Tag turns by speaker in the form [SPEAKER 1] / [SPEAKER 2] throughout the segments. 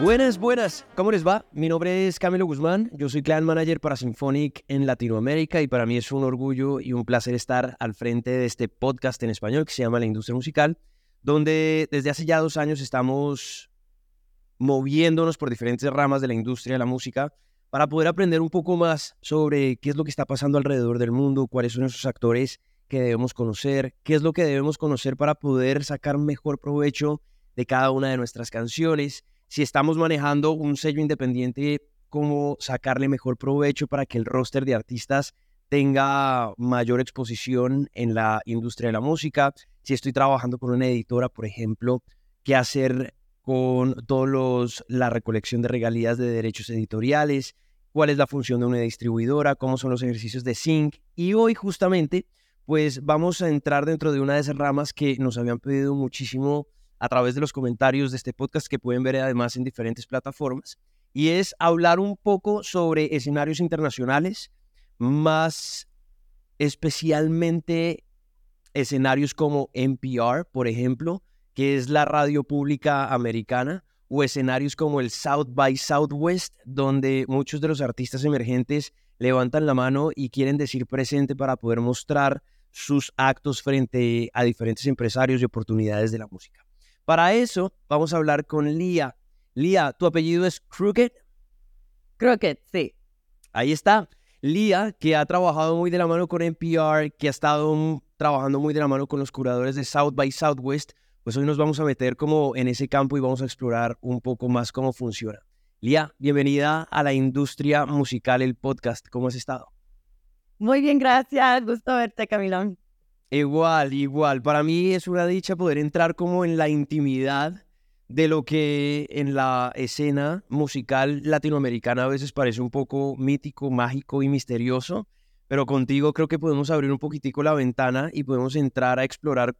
[SPEAKER 1] Buenas, buenas, ¿cómo les va? Mi nombre es Camilo Guzmán, yo soy Clan Manager para Symphonic en Latinoamérica y para mí es un orgullo y un placer estar al frente de este podcast en español que se llama La Industria Musical, donde desde hace ya dos años estamos moviéndonos por diferentes ramas de la industria de la música para poder aprender un poco más sobre qué es lo que está pasando alrededor del mundo, cuáles son esos actores que debemos conocer, qué es lo que debemos conocer para poder sacar mejor provecho de cada una de nuestras canciones si estamos manejando un sello independiente, cómo sacarle mejor provecho para que el roster de artistas tenga mayor exposición en la industria de la música. Si estoy trabajando con una editora, por ejemplo, qué hacer con todos la recolección de regalías de derechos editoriales, cuál es la función de una distribuidora, cómo son los ejercicios de sync. Y hoy justamente, pues vamos a entrar dentro de una de esas ramas que nos habían pedido muchísimo a través de los comentarios de este podcast que pueden ver además en diferentes plataformas. Y es hablar un poco sobre escenarios internacionales, más especialmente escenarios como NPR, por ejemplo, que es la radio pública americana, o escenarios como el South by Southwest, donde muchos de los artistas emergentes levantan la mano y quieren decir presente para poder mostrar sus actos frente a diferentes empresarios y oportunidades de la música. Para eso vamos a hablar con Lía. Lía, ¿tu apellido es Crooked?
[SPEAKER 2] Crooked, sí.
[SPEAKER 1] Ahí está. Lía, que ha trabajado muy de la mano con NPR, que ha estado trabajando muy de la mano con los curadores de South by Southwest, pues hoy nos vamos a meter como en ese campo y vamos a explorar un poco más cómo funciona. Lía, bienvenida a la industria musical, el podcast. ¿Cómo has estado?
[SPEAKER 2] Muy bien, gracias. Gusto verte, Camilón.
[SPEAKER 1] Igual, igual. Para mí es una dicha poder entrar como en la intimidad de lo que en la escena musical latinoamericana a veces parece un poco mítico, mágico y misterioso, pero contigo creo que podemos abrir un poquitico la ventana y podemos entrar a explorar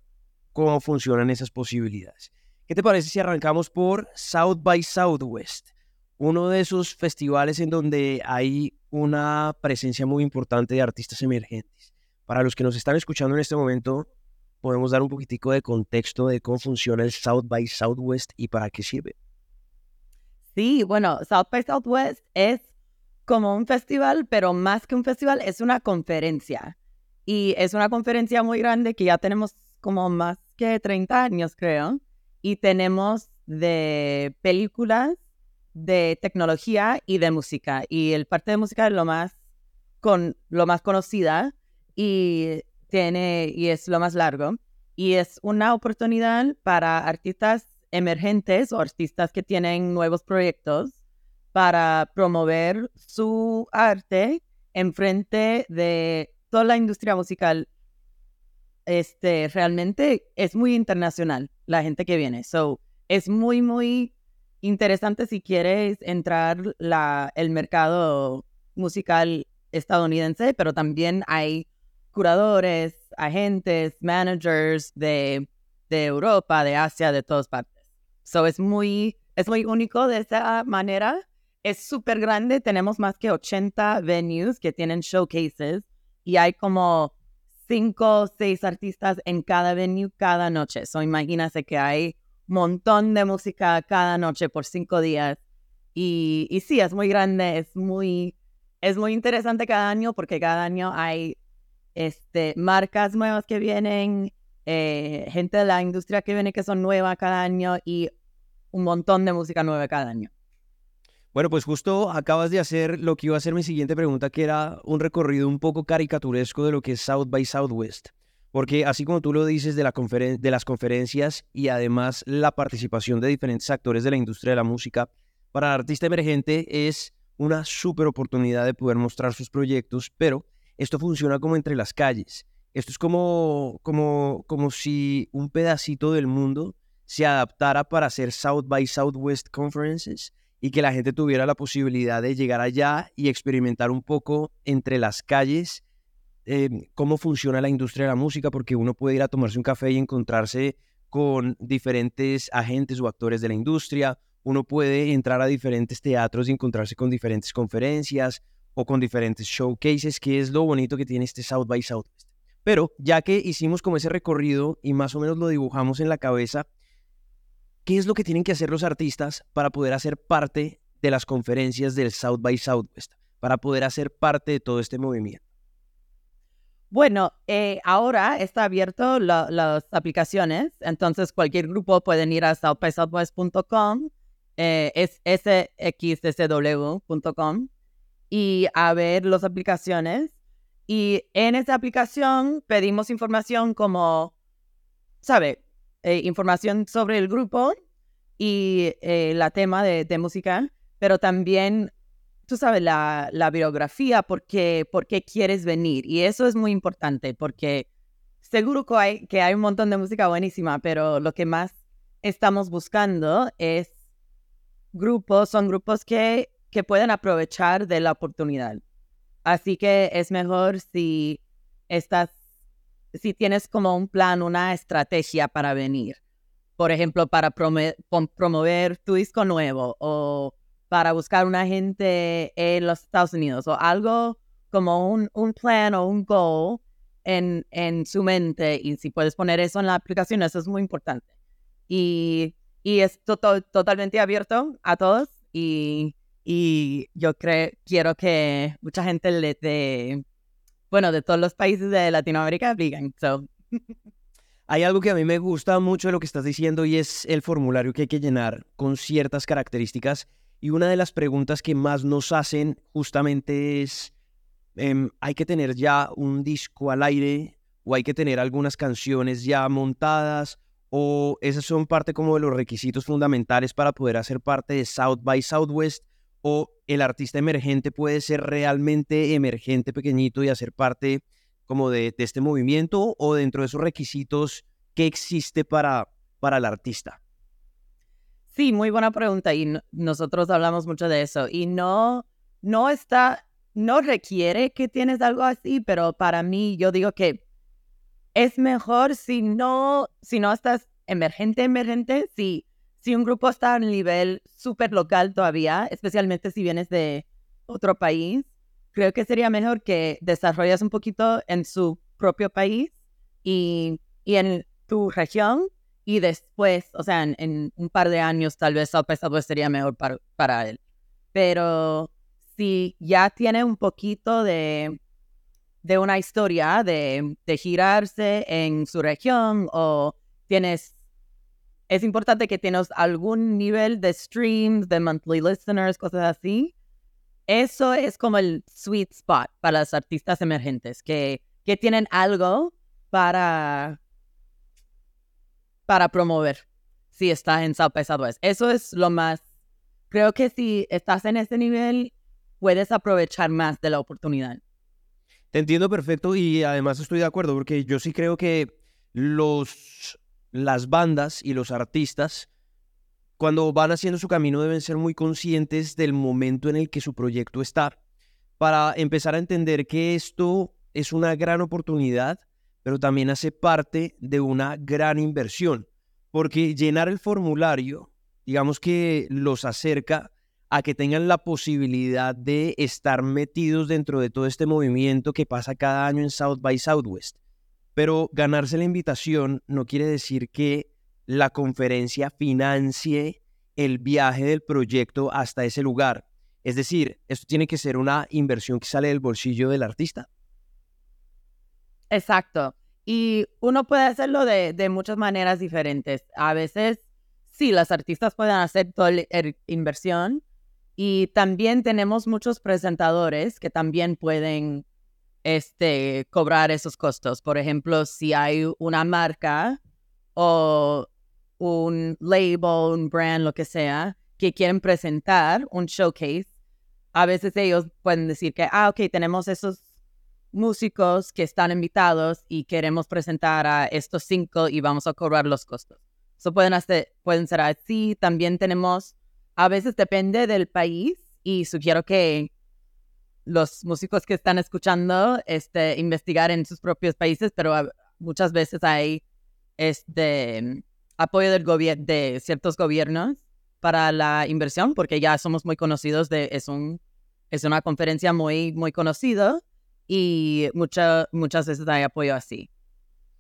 [SPEAKER 1] cómo funcionan esas posibilidades. ¿Qué te parece si arrancamos por South by Southwest? Uno de esos festivales en donde hay una presencia muy importante de artistas emergentes. Para los que nos están escuchando en este momento, podemos dar un poquitico de contexto de cómo funciona el South by Southwest y para qué sirve.
[SPEAKER 2] Sí, bueno, South by Southwest es como un festival, pero más que un festival, es una conferencia. Y es una conferencia muy grande que ya tenemos como más que 30 años, creo. Y tenemos de películas, de tecnología y de música. Y el parte de música es lo más, con, lo más conocida y tiene y es lo más largo y es una oportunidad para artistas emergentes o artistas que tienen nuevos proyectos para promover su arte en frente de toda la industria musical. Este realmente es muy internacional la gente que viene. So, es muy muy interesante si quieres entrar la, el mercado musical estadounidense, pero también hay curadores, agentes, managers de, de Europa, de Asia, de todas partes. So es muy, es muy único de esa manera. Es súper grande, tenemos más que 80 venues que tienen showcases y hay como 5 o 6 artistas en cada venue cada noche. So imagínate que hay un montón de música cada noche por 5 días. Y, y sí, es muy grande, es muy, es muy interesante cada año porque cada año hay este, marcas nuevas que vienen, eh, gente de la industria que viene que son nuevas cada año y un montón de música nueva cada año.
[SPEAKER 1] Bueno, pues justo acabas de hacer lo que iba a ser mi siguiente pregunta, que era un recorrido un poco caricaturesco de lo que es South by Southwest. Porque así como tú lo dices de, la de las conferencias y además la participación de diferentes actores de la industria de la música, para el artista emergente es una súper oportunidad de poder mostrar sus proyectos, pero esto funciona como entre las calles. Esto es como, como, como si un pedacito del mundo se adaptara para hacer South by Southwest Conferences y que la gente tuviera la posibilidad de llegar allá y experimentar un poco entre las calles eh, cómo funciona la industria de la música, porque uno puede ir a tomarse un café y encontrarse con diferentes agentes o actores de la industria, uno puede entrar a diferentes teatros y encontrarse con diferentes conferencias o con diferentes showcases, que es lo bonito que tiene este South by Southwest. Pero ya que hicimos como ese recorrido y más o menos lo dibujamos en la cabeza, ¿qué es lo que tienen que hacer los artistas para poder hacer parte de las conferencias del South by Southwest, para poder hacer parte de todo este movimiento?
[SPEAKER 2] Bueno, eh, ahora está abierto las aplicaciones, entonces cualquier grupo pueden ir a southbysouthwest.com, eh, es sxsw.com y a ver las aplicaciones. Y en esa aplicación pedimos información como, ¿sabe? Eh, información sobre el grupo y eh, la tema de, de música, pero también tú sabes, la, la biografía, por qué, por qué quieres venir. Y eso es muy importante porque seguro que hay, que hay un montón de música buenísima, pero lo que más estamos buscando es grupos, son grupos que, que pueden aprovechar de la oportunidad. Así que es mejor si estás, si tienes como un plan, una estrategia para venir. Por ejemplo, para promover tu disco nuevo o para buscar una gente en los Estados Unidos o algo como un, plan o un goal en, en su mente y si puedes poner eso en la aplicación, eso es muy importante. Y, y es totalmente abierto a todos y, y yo creo, quiero que mucha gente le de, bueno, de todos los países de Latinoamérica apliquen. So.
[SPEAKER 1] Hay algo que a mí me gusta mucho de lo que estás diciendo y es el formulario que hay que llenar con ciertas características y una de las preguntas que más nos hacen justamente es, em, ¿hay que tener ya un disco al aire o hay que tener algunas canciones ya montadas? ¿O esas son parte como de los requisitos fundamentales para poder hacer parte de South by Southwest? ¿O el artista emergente puede ser realmente emergente pequeñito y hacer parte como de, este movimiento? ¿O dentro de esos requisitos, qué existe para, para el artista?
[SPEAKER 2] Sí, muy buena pregunta y nosotros hablamos mucho de eso y no, no está, no requiere que tienes algo así, pero para mí yo digo que es mejor si no, si no estás emergente, emergente, si, si un grupo está a un nivel súper local todavía, especialmente si vienes de otro país, creo que sería mejor que desarrolles un poquito en su propio país y, y en tu región y después, o sea, en, un par de años tal vez South sería mejor para, para él. Pero si ya tiene un poquito de, de una historia de, de girarse en su región o tienes, es importante que tienes algún nivel de streams, de monthly listeners, cosas así. Eso es como el sweet spot para los artistas emergentes, que, que tienen algo para para promover si estás en South by. Eso es lo más, creo que si estás en ese nivel, puedes aprovechar más de la oportunidad.
[SPEAKER 1] Te entiendo perfecto y además estoy de acuerdo porque yo sí creo que los, las bandas y los artistas cuando van haciendo su camino deben ser muy conscientes del momento en el que su proyecto está para empezar a entender que esto es una gran oportunidad pero también hace parte de una gran inversión, porque llenar el formulario, digamos que los acerca a que tengan la posibilidad de estar metidos dentro de todo este movimiento que pasa cada año en South by Southwest. Pero ganarse la invitación no quiere decir que la conferencia financie el viaje del proyecto hasta ese lugar. Es decir, esto tiene que ser una inversión que sale del bolsillo del artista.
[SPEAKER 2] Exacto. Y uno puede hacerlo de, muchas maneras diferentes. A veces, sí, los artistas pueden hacer toda la inversión. Y también tenemos muchos presentadores que también pueden este, cobrar esos costos. Por ejemplo, si hay una marca o un label, un brand, lo que sea, que quieren presentar un showcase, a veces ellos pueden decir que, ah, ok, tenemos esos músicos que están invitados y queremos presentar a estos cinco y vamos a cobrar los costos. Eso pueden, hacer, pueden ser así. También tenemos, a veces depende del país y sugiero que los músicos que están escuchando este, investigar en sus propios países, pero muchas veces hay este, apoyo del de ciertos gobiernos para la inversión, porque ya somos muy conocidos de, es un, es una conferencia muy, muy conocida y muchas muchas veces hay apoyo así.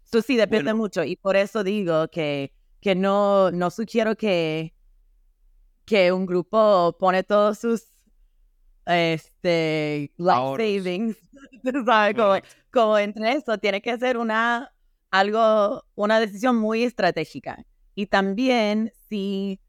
[SPEAKER 2] Sí, depende mucho y por eso digo que, que no, no sugiero que, que un grupo pone todos sus este, life savings, Como, como entre eso, tiene que ser una, algo, una decisión muy estratégica. Y también si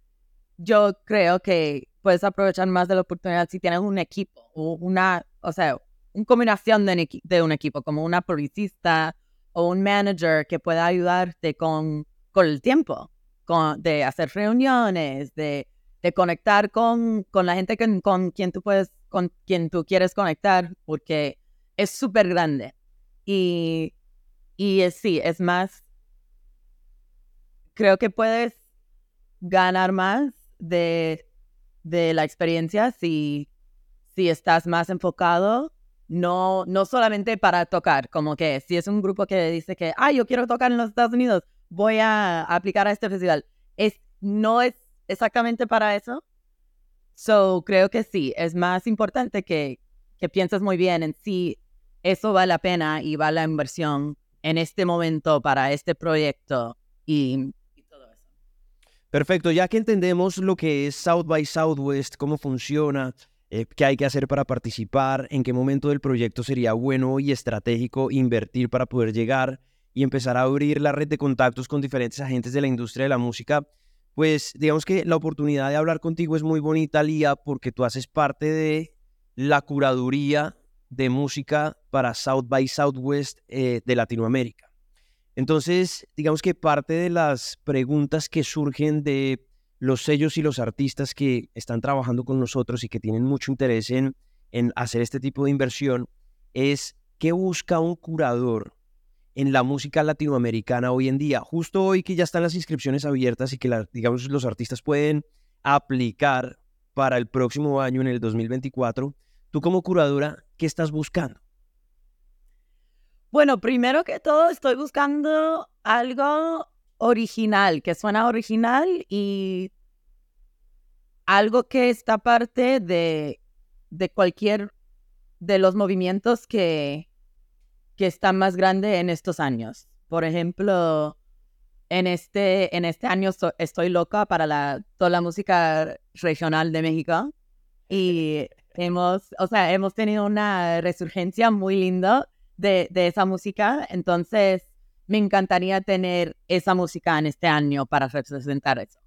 [SPEAKER 2] yo creo que puedes aprovechar más de la oportunidad si tienes un equipo o una, o sea, una combinación de, de un equipo, como una publicista o un manager que pueda ayudarte con, con el tiempo, con, de hacer reuniones, de, de conectar con, con la gente que, con quien tú puedes, con quien tú quieres conectar, porque es súper grande. Y, y es, sí, es más, creo que puedes ganar más de, de la experiencia si, si estás más enfocado no, no solamente para tocar, como que si es un grupo que dice que, ah, yo quiero tocar en los Estados Unidos, voy a aplicar a este festival. Es, no es exactamente para eso. So, creo que sí, es más importante que, que pienses muy bien en si eso vale la pena y vale la inversión en este momento para este proyecto y, y todo eso.
[SPEAKER 1] Perfecto, ya que entendemos lo que es South by Southwest, cómo funciona, eh, qué hay que hacer para participar, en qué momento del proyecto sería bueno y estratégico invertir para poder llegar y empezar a abrir la red de contactos con diferentes agentes de la industria de la música, pues digamos que la oportunidad de hablar contigo es muy bonita, Lía, porque tú haces parte de la curaduría de música para South by Southwest eh, de Latinoamérica. Entonces, digamos que parte de las preguntas que surgen de los sellos y los artistas que están trabajando con nosotros y que tienen mucho interés en, en hacer este tipo de inversión es qué busca un curador en la música latinoamericana hoy en día. Justo hoy que ya están las inscripciones abiertas y que digamos los artistas pueden aplicar para el próximo año en el 2024, tú como curadora, ¿qué estás buscando?
[SPEAKER 2] Bueno, primero que todo estoy buscando algo original, que suena original y algo que está parte de, de cualquier de los movimientos que, que están más grandes en estos años. Por ejemplo, en este, en este año estoy loca para la, toda la música regional de México y hemos, o sea, hemos tenido una resurgencia muy linda de, de esa música. Entonces, me encantaría tener esa música en este año para representar eso.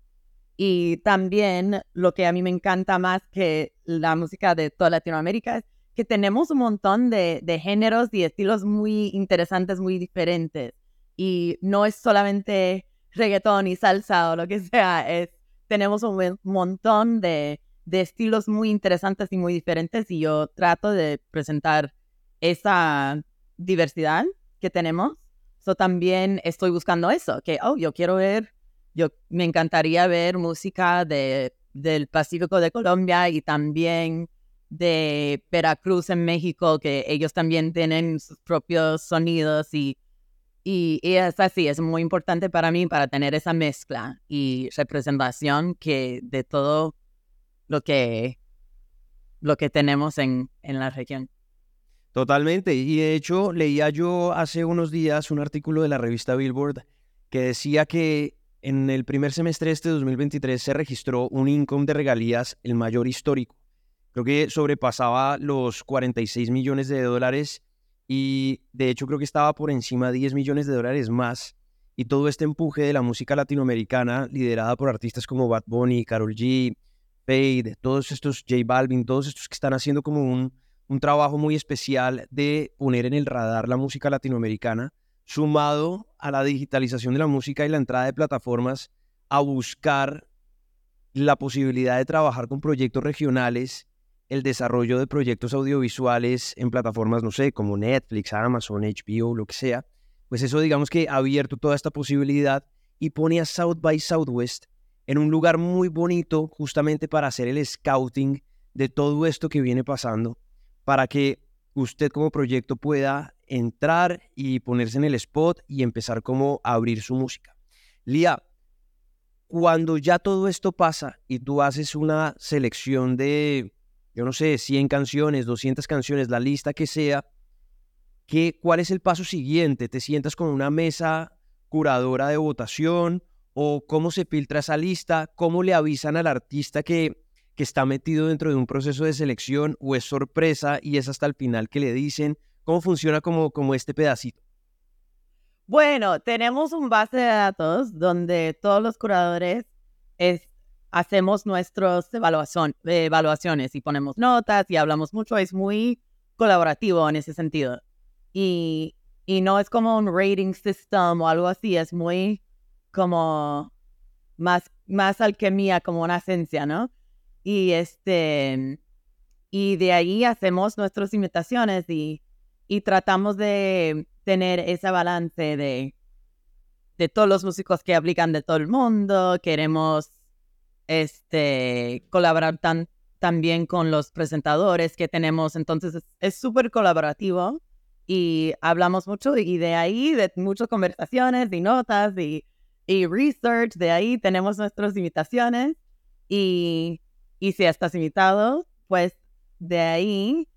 [SPEAKER 2] Y también lo que a mí me encanta más que la música de toda Latinoamérica es que tenemos un montón de, de géneros y estilos muy interesantes, muy diferentes. Y no es solamente reggaetón y salsa o lo que sea, es, tenemos un montón de, de estilos muy interesantes y muy diferentes y yo trato de presentar esa diversidad que tenemos So, también estoy buscando eso, que, oh, yo quiero ver, yo me encantaría ver música de, del Pacífico de Colombia y también de Veracruz en México, que ellos también tienen sus propios sonidos y, y, y, es así, es muy importante para mí para tener esa mezcla y representación que de todo lo que, lo que tenemos en, en la región.
[SPEAKER 1] Totalmente. Y de hecho, leía yo hace unos días un artículo de la revista Billboard que decía que en el primer semestre de este 2023 se registró un income de regalías el mayor histórico. Creo que sobrepasaba los 46 millones de dólares y de hecho creo que estaba por encima de 10 millones de dólares más. Y todo este empuje de la música latinoamericana liderada por artistas como Bad Bunny, Karol G, Fade, todos estos J Balvin, todos estos que están haciendo como un un trabajo muy especial de poner en el radar la música latinoamericana, sumado a la digitalización de la música y la entrada de plataformas a buscar la posibilidad de trabajar con proyectos regionales, el desarrollo de proyectos audiovisuales en plataformas, no sé, como Netflix, Amazon, HBO, lo que sea, pues eso digamos que ha abierto toda esta posibilidad y pone a South by Southwest en un lugar muy bonito justamente para hacer el scouting de todo esto que viene pasando para que usted como proyecto pueda entrar y ponerse en el spot y empezar como a abrir su música. Lía, Cuando ya todo esto pasa y tú haces una selección de, yo no sé, 100 canciones, 200 canciones, la lista que sea, ¿qué, ¿cuál es el paso siguiente? ¿Te sientas con una mesa curadora de votación o cómo se filtra esa lista? ¿Cómo le avisan al artista que, que está metido dentro de un proceso de selección o es sorpresa y es hasta el final que le dicen? ¿Cómo funciona como, como este pedacito?
[SPEAKER 2] Bueno, tenemos un base de datos donde todos los curadores hacemos nuestras evaluaciones y ponemos notas y hablamos mucho. Es muy colaborativo en ese sentido. Y, y no es como un rating system o algo así, es muy como más, más alquimia, como una esencia, ¿no? Y este, y de ahí hacemos nuestras imitaciones y, y tratamos de tener ese balance de, de todos los músicos que aplican de todo el mundo. Queremos este, colaborar tan, también con los presentadores que tenemos. Entonces es súper colaborativo y hablamos mucho y de ahí, de muchas conversaciones y notas y, y research, de ahí tenemos nuestras invitaciones y, y si estás invitado, pues de ahí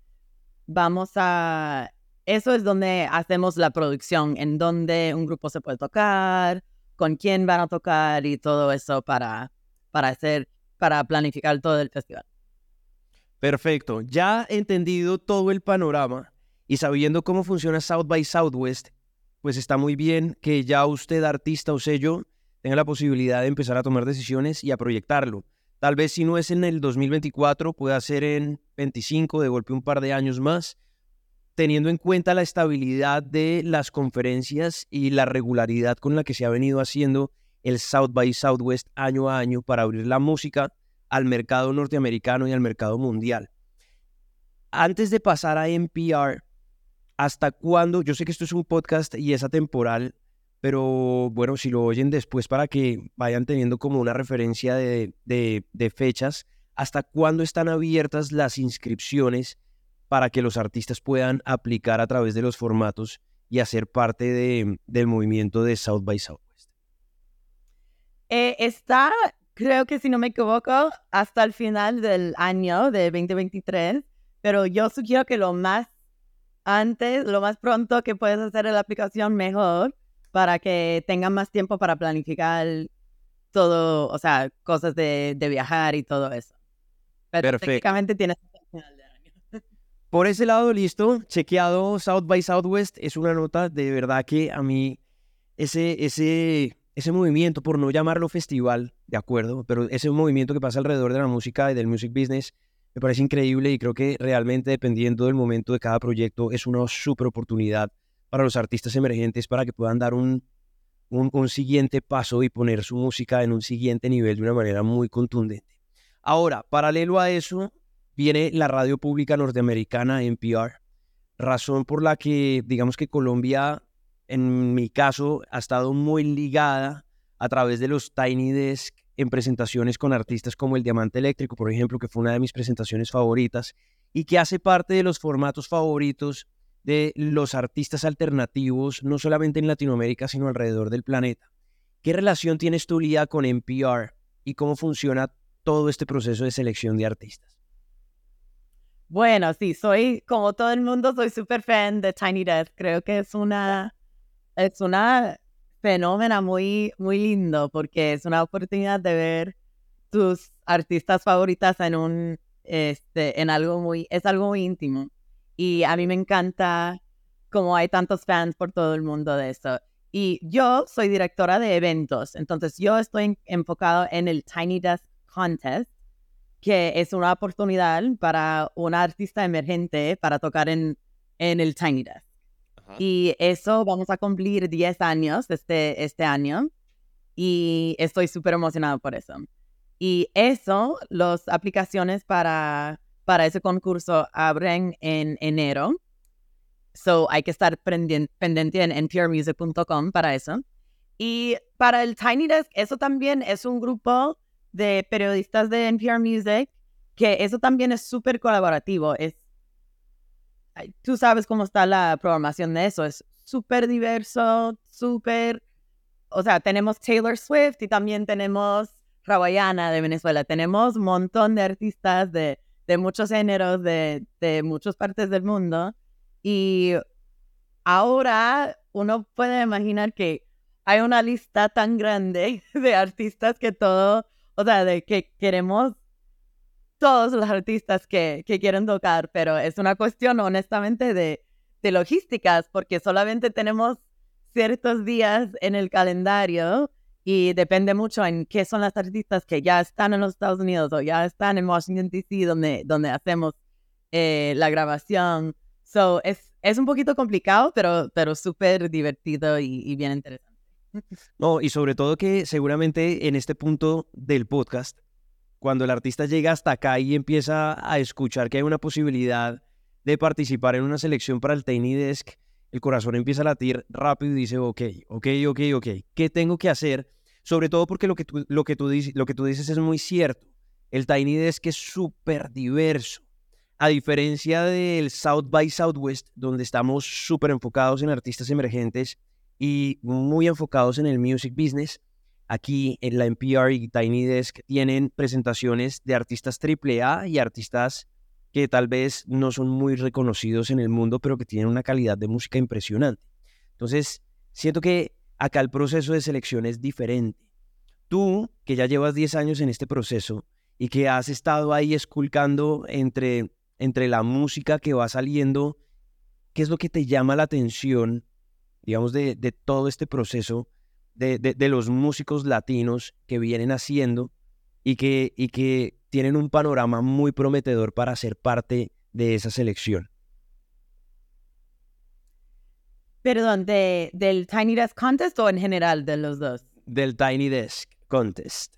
[SPEAKER 2] vamos a eso es donde hacemos la producción, en donde un grupo se puede tocar, con quién van a tocar y todo eso para, para hacer, para planificar todo el festival.
[SPEAKER 1] Perfecto. Ya entendido todo el panorama y sabiendo cómo funciona South by Southwest, pues está muy bien que ya usted, artista o sello, tenga la posibilidad de empezar a tomar decisiones y a proyectarlo. Tal vez si no es en el 2024, pueda ser en 25, de golpe un par de años más, teniendo en cuenta la estabilidad de las conferencias y la regularidad con la que se ha venido haciendo el South by Southwest año a año para abrir la música al mercado norteamericano y al mercado mundial. Antes de pasar a NPR, ¿hasta cuándo? Yo sé que esto es un podcast y es atemporal, pero bueno, si lo oyen después para que vayan teniendo como una referencia de, fechas, ¿hasta cuándo están abiertas las inscripciones? para que los artistas puedan aplicar a través de los formatos y hacer parte de, del movimiento de South by Southwest?
[SPEAKER 2] Eh, está, creo que si no me equivoco, hasta el final del año de 2023, pero yo sugiero que lo más antes, lo más pronto que puedes hacer la aplicación mejor para que tengan más tiempo para planificar todo, o sea, cosas de, de viajar y todo eso. Pero Perfecto. técnicamente tienes
[SPEAKER 1] por ese lado, listo, chequeado South by Southwest, es una nota de verdad que a mí ese, ese, ese movimiento, por no llamarlo festival, de acuerdo, pero ese movimiento que pasa alrededor de la música y del music business me parece increíble y creo que realmente dependiendo del momento de cada proyecto es una super oportunidad para los artistas emergentes para que puedan dar un, un, un siguiente paso y poner su música en un siguiente nivel de una manera muy contundente. Ahora, paralelo a eso, viene la radio pública norteamericana NPR, razón por la que digamos que Colombia, en mi caso, ha estado muy ligada a través de los Tiny Desk en presentaciones con artistas como el Diamante Eléctrico, por ejemplo, que fue una de mis presentaciones favoritas y que hace parte de los formatos favoritos de los artistas alternativos, no solamente en Latinoamérica, sino alrededor del planeta. ¿Qué relación tienes tú, Lía, con NPR y cómo funciona todo este proceso de selección de artistas?
[SPEAKER 2] Bueno, sí, soy, como todo el mundo, soy súper fan de Tiny Desk. Creo que es una, es una fenómena muy, muy lindo porque es una oportunidad de ver tus artistas favoritas en un, este, en algo muy, es algo muy íntimo. Y a mí me encanta como hay tantos fans por todo el mundo de eso. Y yo soy directora de eventos, entonces yo estoy enfocado en el Tiny Desk Contest, que es una oportunidad para un artista emergente para tocar en, en el Tiny Desk. Y eso vamos a cumplir 10 años este, este año y estoy súper emocionado por eso. Y eso, las aplicaciones para, para ese concurso abren en enero. So hay que estar pendiente en nprmusic.com para eso. Y para el Tiny Desk, eso también es un grupo de periodistas de NPR Music, que eso también es súper colaborativo. Es, tú sabes cómo está la programación de eso, es súper diverso, súper o sea, tenemos Taylor Swift y también tenemos Rawayana de Venezuela. Tenemos un montón de artistas de, de muchos géneros, de, de muchas partes del mundo. Y ahora uno puede imaginar que hay una lista tan grande de artistas que todo, o sea, de que queremos todos los artistas que, que quieren tocar, pero es una cuestión honestamente de, de logísticas, porque solamente tenemos ciertos días en el calendario y depende mucho en qué son las artistas que ya están en los Estados Unidos o ya están en Washington, D.C., donde, donde hacemos eh, la grabación. So, es, es un poquito complicado, pero, pero súper divertido y, y bien interesante.
[SPEAKER 1] No, y sobre todo que seguramente en este punto del podcast cuando el artista llega hasta acá y empieza a escuchar que hay una posibilidad de participar en una selección para el Tiny Desk, el corazón empieza a latir rápido y dice, ok, ok, ok, ok, ¿qué tengo que hacer? Sobre todo porque lo que tú, lo que tú, dices, lo que tú dices es muy cierto. El Tiny Desk es súper diverso. A diferencia del South by Southwest, donde estamos súper enfocados en artistas emergentes y muy enfocados en el music business, Aquí en la NPR y Tiny Desk tienen presentaciones de artistas AAA y artistas que tal vez no son muy reconocidos en el mundo, pero que tienen una calidad de música impresionante. Entonces, siento que acá el proceso de selección es diferente. Tú, que ya llevas 10 años en este proceso y que has estado ahí esculcando entre, entre la música que va saliendo, ¿qué es lo que te llama la atención, digamos, de, de todo este proceso? De, los músicos latinos que vienen haciendo y que, y que tienen un panorama muy prometedor para ser parte de esa selección.
[SPEAKER 2] Perdón, de, ¿del Tiny Desk Contest o en general de los dos?
[SPEAKER 1] Del Tiny Desk Contest.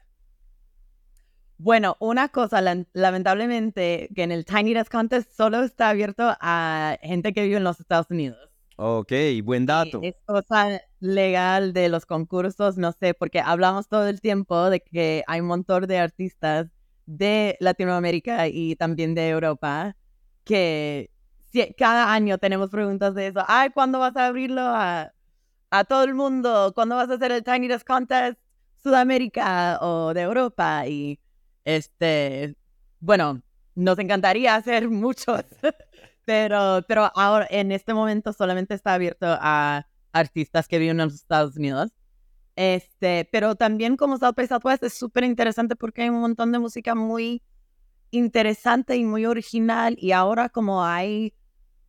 [SPEAKER 2] Bueno, una cosa, lamentablemente, que en el Tiny Desk Contest solo está abierto a gente que vive en los Estados Unidos.
[SPEAKER 1] Ok, buen dato.
[SPEAKER 2] Es cosa legal de los concursos, no sé, porque hablamos todo el tiempo de que hay un montón de artistas de Latinoamérica y también de Europa que cada año tenemos preguntas de eso. Ay, ¿cuándo vas a abrirlo a, a todo el mundo? ¿Cuándo vas a hacer el Tiny Desk Contest Sudamérica o de Europa? Y este, bueno, nos encantaría hacer muchos. Pero, pero ahora, en este momento solamente está abierto a artistas que viven en los Estados Unidos. Este, pero también como South by Southwest es súper interesante porque hay un montón de música muy interesante y muy original y ahora como hay,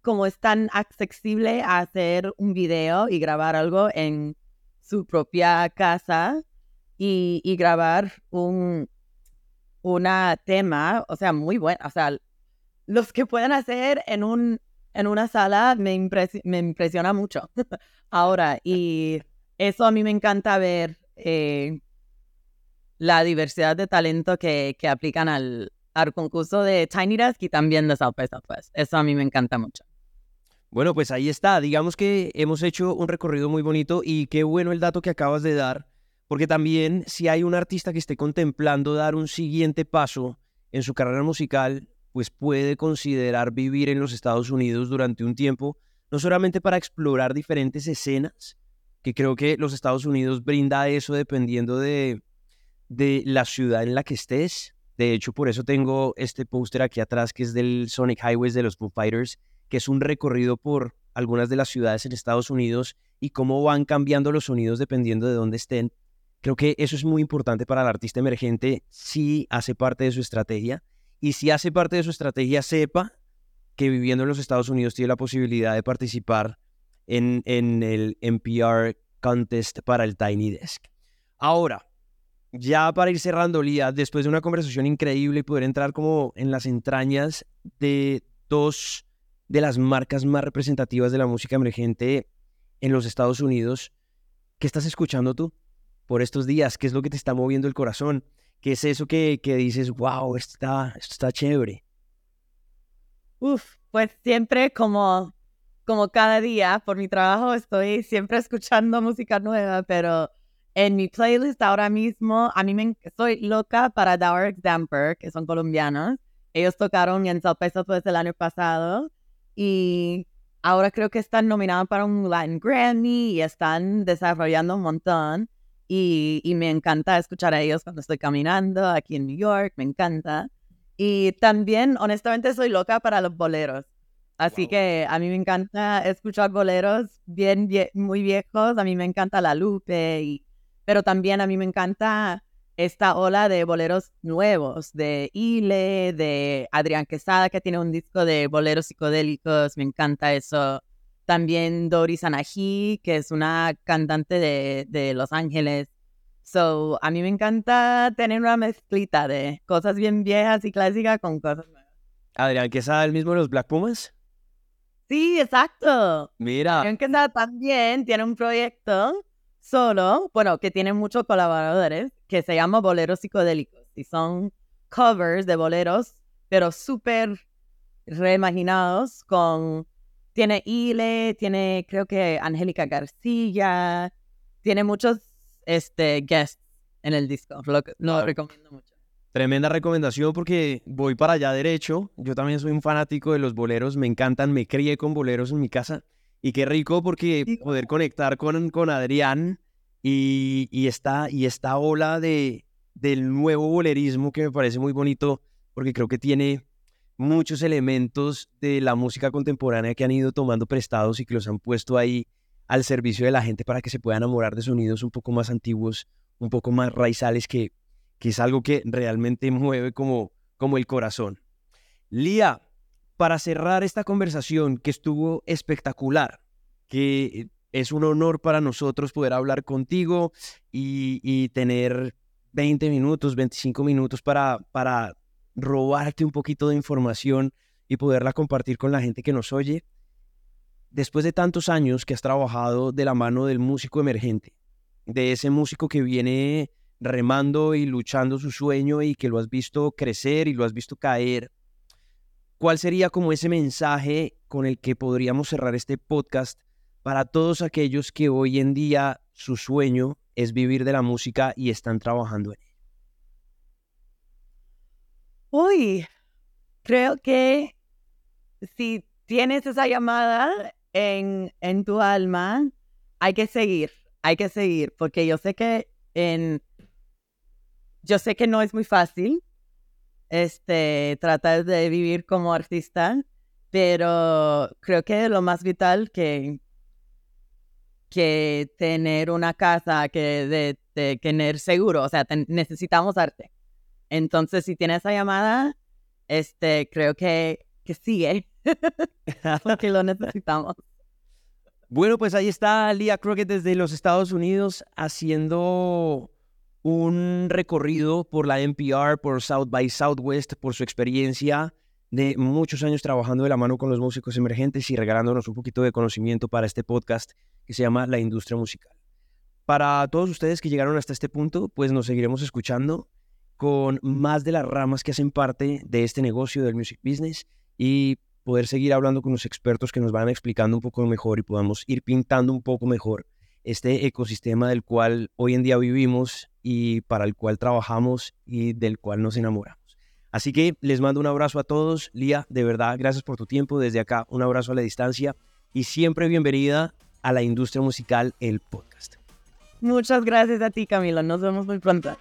[SPEAKER 2] como es tan accesible hacer un video y grabar algo en su propia casa y, grabar un una tema, o sea, muy bueno, o sea, los que pueden hacer en, un, en una sala me, impresiona mucho ahora. Y eso a mí me encanta ver eh, la diversidad de talento que, que aplican al, al, concurso de Tiny Desk y también de South by Southwest. Eso a mí me encanta mucho.
[SPEAKER 1] Bueno, pues ahí está. Digamos que hemos hecho un recorrido muy bonito y qué bueno el dato que acabas de dar, porque también si hay un artista que esté contemplando dar un siguiente paso en su carrera musical, pues puede considerar vivir en los Estados Unidos durante un tiempo, no solamente para explorar diferentes escenas, que creo que los Estados Unidos brinda eso dependiendo de, de la ciudad en la que estés. De hecho, por eso tengo este póster aquí atrás que es del Sonic Highways de los Foo Fighters, que es un recorrido por algunas de las ciudades en Estados Unidos y cómo van cambiando los sonidos dependiendo de dónde estén. Creo que eso es muy importante para el artista emergente si hace parte de su estrategia y si hace parte de su estrategia, sepa que viviendo en los Estados Unidos tiene la posibilidad de participar en, el NPR Contest para el Tiny Desk. Ahora, ya para ir cerrando, Lía, después de una conversación increíble y poder entrar como en las entrañas de dos de las marcas más representativas de la música emergente en los Estados Unidos, ¿qué estás escuchando tú por estos días? ¿Qué es lo que te está moviendo el corazón? ¿Qué es eso que, que dices, wow, está, esto está chévere?
[SPEAKER 2] Uf, pues siempre como, como cada día por mi trabajo estoy siempre escuchando música nueva, pero en mi playlist ahora mismo, a mí me estoy loca para Dower Damper, que son colombianos. Ellos tocaron en South by Southwest el año pasado y ahora creo que están nominados para un Latin Grammy y están desarrollando un montón. Y, y me encanta escuchar a ellos cuando estoy caminando aquí en New York, me encanta. Y también, honestamente, soy loca para los boleros. Así que a mí me encanta escuchar boleros bien, muy viejos. A mí me encanta La Lupe, y, pero también a mí me encanta esta ola de boleros nuevos, de Ile, de Adrián Quesada, que tiene un disco de boleros psicodélicos. Me encanta eso. También Doris Anají, que es una cantante de, de Los Ángeles. So, a mí me encanta tener una mezclita de cosas bien viejas y clásicas con cosas nuevas.
[SPEAKER 1] Adrián Quesada, el mismo de los Black Pumas.
[SPEAKER 2] Sí, exacto.
[SPEAKER 1] Mira.
[SPEAKER 2] Adrián Quesada también tiene un proyecto solo, bueno, que tiene muchos colaboradores, que se llama Boleros Psicodélicos. Y son covers de boleros, pero súper reimaginados con... Tiene Ile, tiene creo que Angélica García, tiene muchos este, guests en el disco. Lo, recomiendo mucho.
[SPEAKER 1] Tremenda recomendación porque voy para allá derecho. Yo también soy un fanático de los boleros, me encantan, me crié con boleros en mi casa. Y qué rico porque poder conectar con, con Adrián y, y, esta, y esta ola de, del nuevo bolerismo que me parece muy bonito porque creo que tiene muchos elementos de la música contemporánea que han ido tomando prestados y que los han puesto ahí al servicio de la gente para que se pueda enamorar de sonidos un poco más antiguos, un poco más raizales, que, que es algo que realmente mueve como, como el corazón. Lía, para cerrar esta conversación que estuvo espectacular, que es un honor para nosotros poder hablar contigo y, tener 20 minutos, 25 minutos para, para robarte un poquito de información y poderla compartir con la gente que nos oye. Después de tantos años que has trabajado de la mano del músico emergente, de ese músico que viene remando y luchando su sueño y que lo has visto crecer y lo has visto caer, ¿cuál sería como ese mensaje con el que podríamos cerrar este podcast para todos aquellos que hoy en día su sueño es vivir de la música y están trabajando en él?
[SPEAKER 2] Uy, creo que si tienes esa llamada en, en tu alma, hay que seguir, hay que seguir, porque yo sé que en, yo sé que no es muy fácil, este, tratar de vivir como artista, pero creo que lo más vital que, que tener una casa, que de, tener seguro, o sea, necesitamos arte. Entonces, si tienes esa llamada, este, creo que, que sigue, porque lo necesitamos.
[SPEAKER 1] Bueno, pues ahí está Lia Crockett desde los Estados Unidos haciendo un recorrido por la NPR, por South by Southwest, por su experiencia de muchos años trabajando de la mano con los músicos emergentes y regalándonos un poquito de conocimiento para este podcast que se llama La Industria Musical. Para todos ustedes que llegaron hasta este punto, pues nos seguiremos escuchando con más de las ramas que hacen parte de este negocio del music business y poder seguir hablando con los expertos que nos van explicando un poco mejor y podamos ir pintando un poco mejor este ecosistema del cual hoy en día vivimos y para el cual trabajamos y del cual nos enamoramos. Así que les mando un abrazo a todos. Lía, de verdad, gracias por tu tiempo. Desde acá, un abrazo a la distancia y siempre bienvenida a la industria musical, el podcast.
[SPEAKER 2] Muchas gracias a ti, Camilo. Nos vemos muy pronto.